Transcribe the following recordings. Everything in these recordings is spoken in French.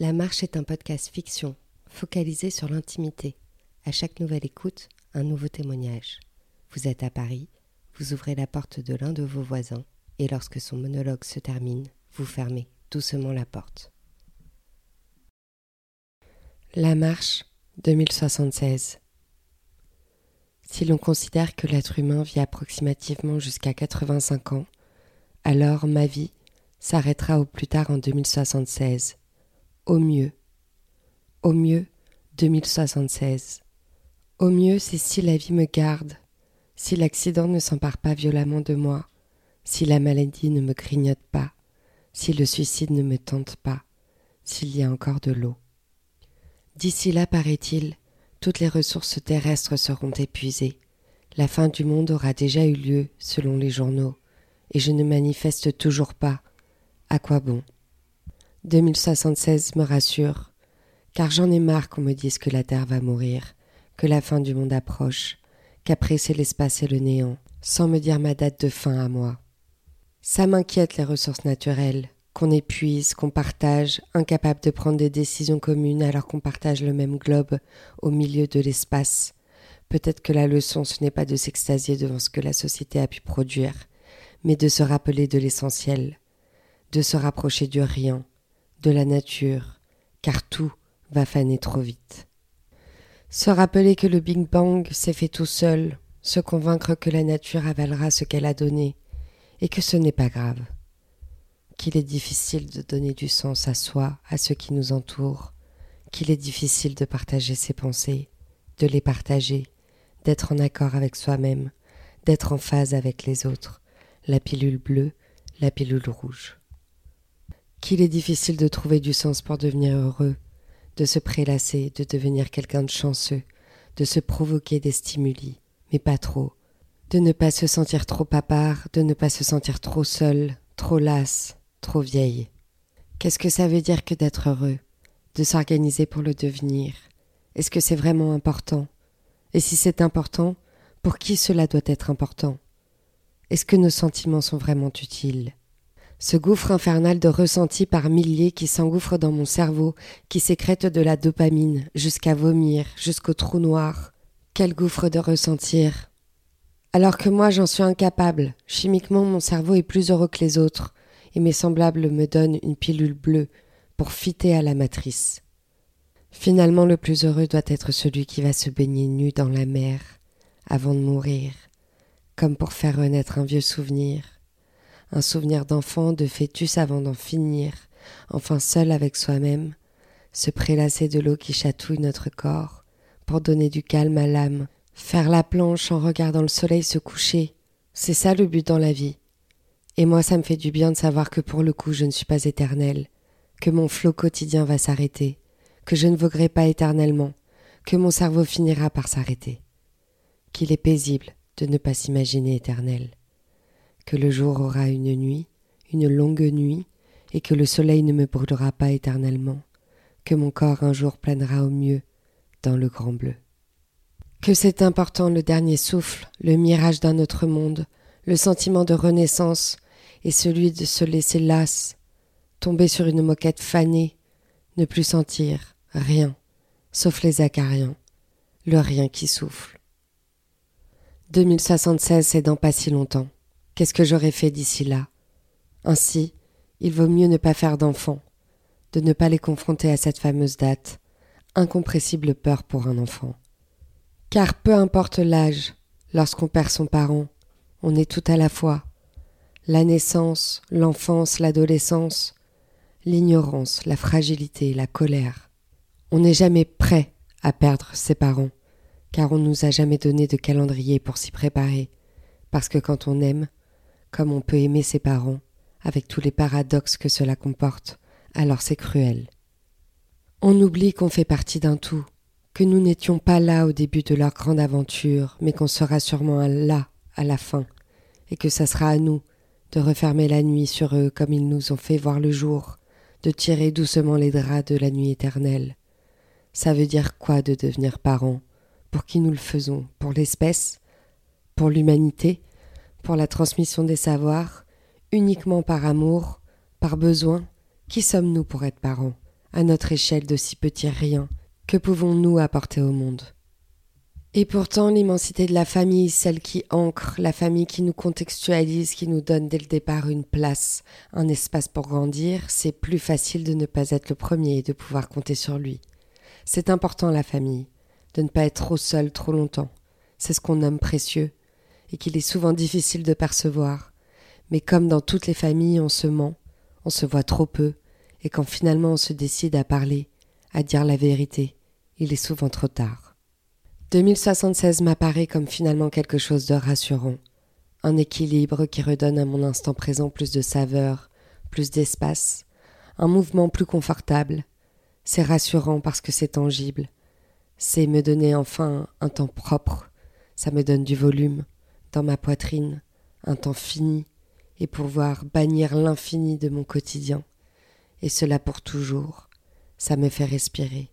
La Marche est un podcast fiction, focalisé sur l'intimité. À chaque nouvelle écoute, un nouveau témoignage. Vous êtes à Paris, vous ouvrez la porte de l'un de vos voisins, et lorsque son monologue se termine, vous fermez doucement la porte. La Marche 2076 Si l'on considère que l'être humain vit approximativement jusqu'à 85 ans, alors ma vie s'arrêtera au plus tard en 2076 au mieux. Au mieux, 2076. Au mieux, c'est si la vie me garde, si l'accident ne s'empare pas violemment de moi, si la maladie ne me grignote pas, si le suicide ne me tente pas, s'il y a encore de l'eau. D'ici là, paraît-il, toutes les ressources terrestres seront épuisées. La fin du monde aura déjà eu lieu, selon les journaux, et je ne manifeste toujours pas. À quoi bon? 2076 me rassure, car j'en ai marre qu'on me dise que la Terre va mourir, que la fin du monde approche, qu'après c'est l'espace et le néant, sans me dire ma date de fin à moi. Ça m'inquiète les ressources naturelles, qu'on épuise, qu'on partage, incapable de prendre des décisions communes alors qu'on partage le même globe au milieu de l'espace. Peut-être que la leçon ce n'est pas de s'extasier devant ce que la société a pu produire, mais de se rappeler de l'essentiel, de se rapprocher du rien, de la nature, car tout va faner trop vite. Se rappeler que le Big Bang s'est fait tout seul, se convaincre que la nature avalera ce qu'elle a donné, et que ce n'est pas grave, qu'il est difficile de donner du sens à soi, à ceux qui nous entourent, qu'il est difficile de partager ses pensées, de les partager, d'être en accord avec soi-même, d'être en phase avec les autres, la pilule bleue, la pilule rouge qu'il est difficile de trouver du sens pour devenir heureux, de se prélasser, de devenir quelqu'un de chanceux, de se provoquer des stimuli, mais pas trop, de ne pas se sentir trop à part, de ne pas se sentir trop seul, trop lasse, trop vieille. Qu'est-ce que ça veut dire que d'être heureux, de s'organiser pour le devenir? Est-ce que c'est vraiment important? Et si c'est important, pour qui cela doit être important? Est-ce que nos sentiments sont vraiment utiles? Ce gouffre infernal de ressentis par milliers qui s'engouffre dans mon cerveau, qui sécrète de la dopamine, jusqu'à vomir, jusqu'au trou noir. Quel gouffre de ressentir. Alors que moi j'en suis incapable, chimiquement mon cerveau est plus heureux que les autres, et mes semblables me donnent une pilule bleue pour fitter à la matrice. Finalement le plus heureux doit être celui qui va se baigner nu dans la mer, avant de mourir, comme pour faire renaître un vieux souvenir un souvenir d'enfant, de fœtus avant d'en finir, enfin seul avec soi-même, se prélasser de l'eau qui chatouille notre corps, pour donner du calme à l'âme, faire la planche en regardant le soleil se coucher, c'est ça le but dans la vie. Et moi ça me fait du bien de savoir que pour le coup je ne suis pas éternel, que mon flot quotidien va s'arrêter, que je ne voguerai pas éternellement, que mon cerveau finira par s'arrêter, qu'il est paisible de ne pas s'imaginer éternel que le jour aura une nuit, une longue nuit, et que le soleil ne me brûlera pas éternellement, que mon corps un jour planera au mieux dans le grand bleu. Que c'est important le dernier souffle, le mirage d'un autre monde, le sentiment de renaissance, et celui de se laisser lasse, tomber sur une moquette fanée, ne plus sentir rien, sauf les acariens, le rien qui souffle. 2076, c'est dans pas si longtemps. Qu'est-ce que j'aurais fait d'ici là? Ainsi, il vaut mieux ne pas faire d'enfants, de ne pas les confronter à cette fameuse date, incompressible peur pour un enfant. Car peu importe l'âge, lorsqu'on perd son parent, on est tout à la fois. La naissance, l'enfance, l'adolescence, l'ignorance, la fragilité, la colère. On n'est jamais prêt à perdre ses parents, car on ne nous a jamais donné de calendrier pour s'y préparer, parce que quand on aime, comme on peut aimer ses parents, avec tous les paradoxes que cela comporte, alors c'est cruel. On oublie qu'on fait partie d'un tout, que nous n'étions pas là au début de leur grande aventure, mais qu'on sera sûrement là à la fin, et que ça sera à nous de refermer la nuit sur eux comme ils nous ont fait voir le jour, de tirer doucement les draps de la nuit éternelle. Ça veut dire quoi de devenir parents? Pour qui nous le faisons? Pour l'espèce? Pour l'humanité? Pour la transmission des savoirs, uniquement par amour, par besoin, qui sommes-nous pour être parents à notre échelle de si petits riens, que pouvons-nous apporter au monde? Et pourtant, l'immensité de la famille, celle qui ancre, la famille qui nous contextualise, qui nous donne dès le départ une place, un espace pour grandir, c'est plus facile de ne pas être le premier et de pouvoir compter sur lui. C'est important la famille, de ne pas être trop seul trop longtemps. C'est ce qu'on nomme précieux, et qu'il est souvent difficile de percevoir. Mais comme dans toutes les familles, on se ment, on se voit trop peu, et quand finalement on se décide à parler, à dire la vérité, il est souvent trop tard. 2076 m'apparaît comme finalement quelque chose de rassurant, un équilibre qui redonne à mon instant présent plus de saveur, plus d'espace, un mouvement plus confortable. C'est rassurant parce que c'est tangible. C'est me donner enfin un temps propre, ça me donne du volume dans ma poitrine, un temps fini, et pouvoir bannir l'infini de mon quotidien et cela pour toujours. Ça me fait respirer,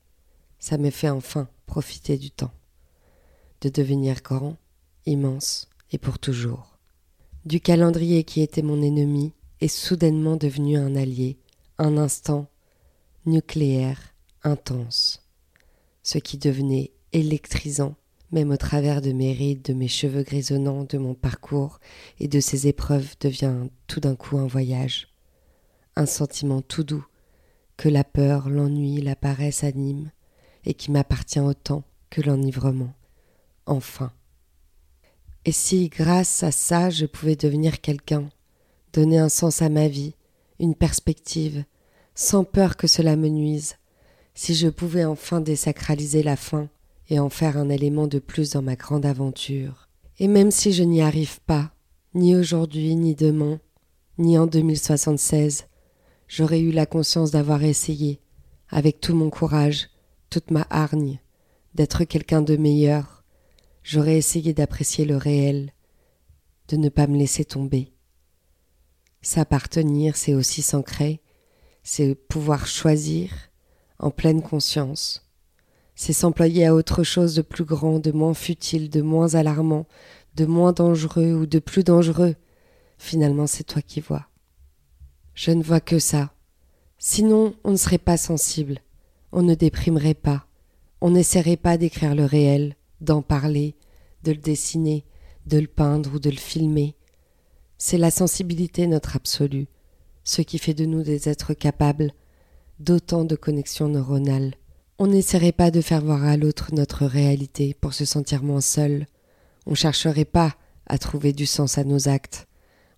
ça me fait enfin profiter du temps, de devenir grand, immense et pour toujours. Du calendrier qui était mon ennemi est soudainement devenu un allié, un instant nucléaire, intense, ce qui devenait électrisant même au travers de mes rides, de mes cheveux grisonnants, de mon parcours et de ces épreuves devient tout d'un coup un voyage un sentiment tout doux que la peur, l'ennui, la paresse animent, et qui m'appartient autant que l'enivrement. Enfin. Et si, grâce à ça, je pouvais devenir quelqu'un, donner un sens à ma vie, une perspective, sans peur que cela me nuise, si je pouvais enfin désacraliser la faim et en faire un élément de plus dans ma grande aventure. Et même si je n'y arrive pas, ni aujourd'hui, ni demain, ni en 2076, j'aurais eu la conscience d'avoir essayé, avec tout mon courage, toute ma hargne, d'être quelqu'un de meilleur. J'aurais essayé d'apprécier le réel, de ne pas me laisser tomber. S'appartenir, c'est aussi s'ancrer, c'est pouvoir choisir en pleine conscience. C'est s'employer à autre chose de plus grand, de moins futile, de moins alarmant, de moins dangereux ou de plus dangereux. Finalement, c'est toi qui vois. Je ne vois que ça. Sinon, on ne serait pas sensible, on ne déprimerait pas, on n'essaierait pas d'écrire le réel, d'en parler, de le dessiner, de le peindre ou de le filmer. C'est la sensibilité notre absolu, ce qui fait de nous des êtres capables d'autant de connexions neuronales. On n'essaierait pas de faire voir à l'autre notre réalité pour se sentir moins seul. On chercherait pas à trouver du sens à nos actes.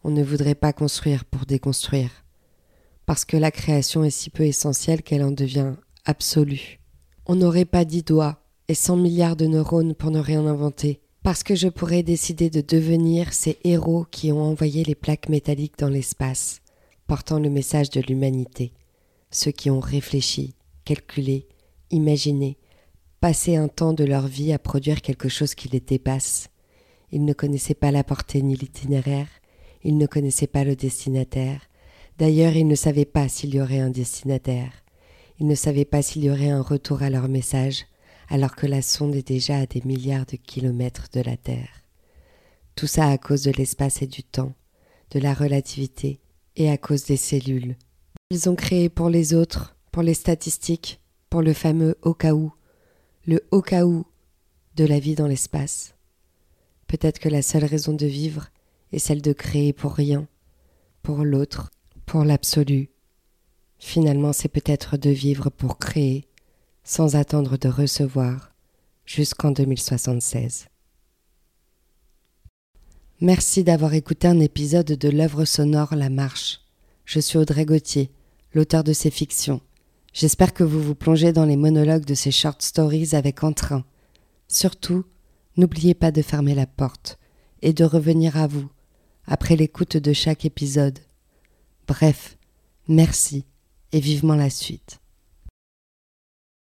On ne voudrait pas construire pour déconstruire parce que la création est si peu essentielle qu'elle en devient absolue. On n'aurait pas dix doigts et cent milliards de neurones pour ne rien inventer, parce que je pourrais décider de devenir ces héros qui ont envoyé les plaques métalliques dans l'espace, portant le message de l'humanité, ceux qui ont réfléchi, calculé, imaginé, passé un temps de leur vie à produire quelque chose qui les dépasse. Ils ne connaissaient pas la portée ni l'itinéraire, ils ne connaissaient pas le destinataire, D'ailleurs, ils ne savaient pas s'il y aurait un destinataire. Ils ne savaient pas s'il y aurait un retour à leur message, alors que la sonde est déjà à des milliards de kilomètres de la Terre. Tout ça à cause de l'espace et du temps, de la relativité et à cause des cellules. Ils ont créé pour les autres, pour les statistiques, pour le fameux au cas où, le au cas de la vie dans l'espace. Peut-être que la seule raison de vivre est celle de créer pour rien, pour l'autre, pour l'absolu. Finalement, c'est peut-être de vivre pour créer, sans attendre de recevoir, jusqu'en 2076. Merci d'avoir écouté un épisode de l'œuvre sonore La Marche. Je suis Audrey Gauthier, l'auteur de ces fictions. J'espère que vous vous plongez dans les monologues de ces short stories avec entrain. Surtout, n'oubliez pas de fermer la porte et de revenir à vous après l'écoute de chaque épisode Bref, merci et vivement la suite.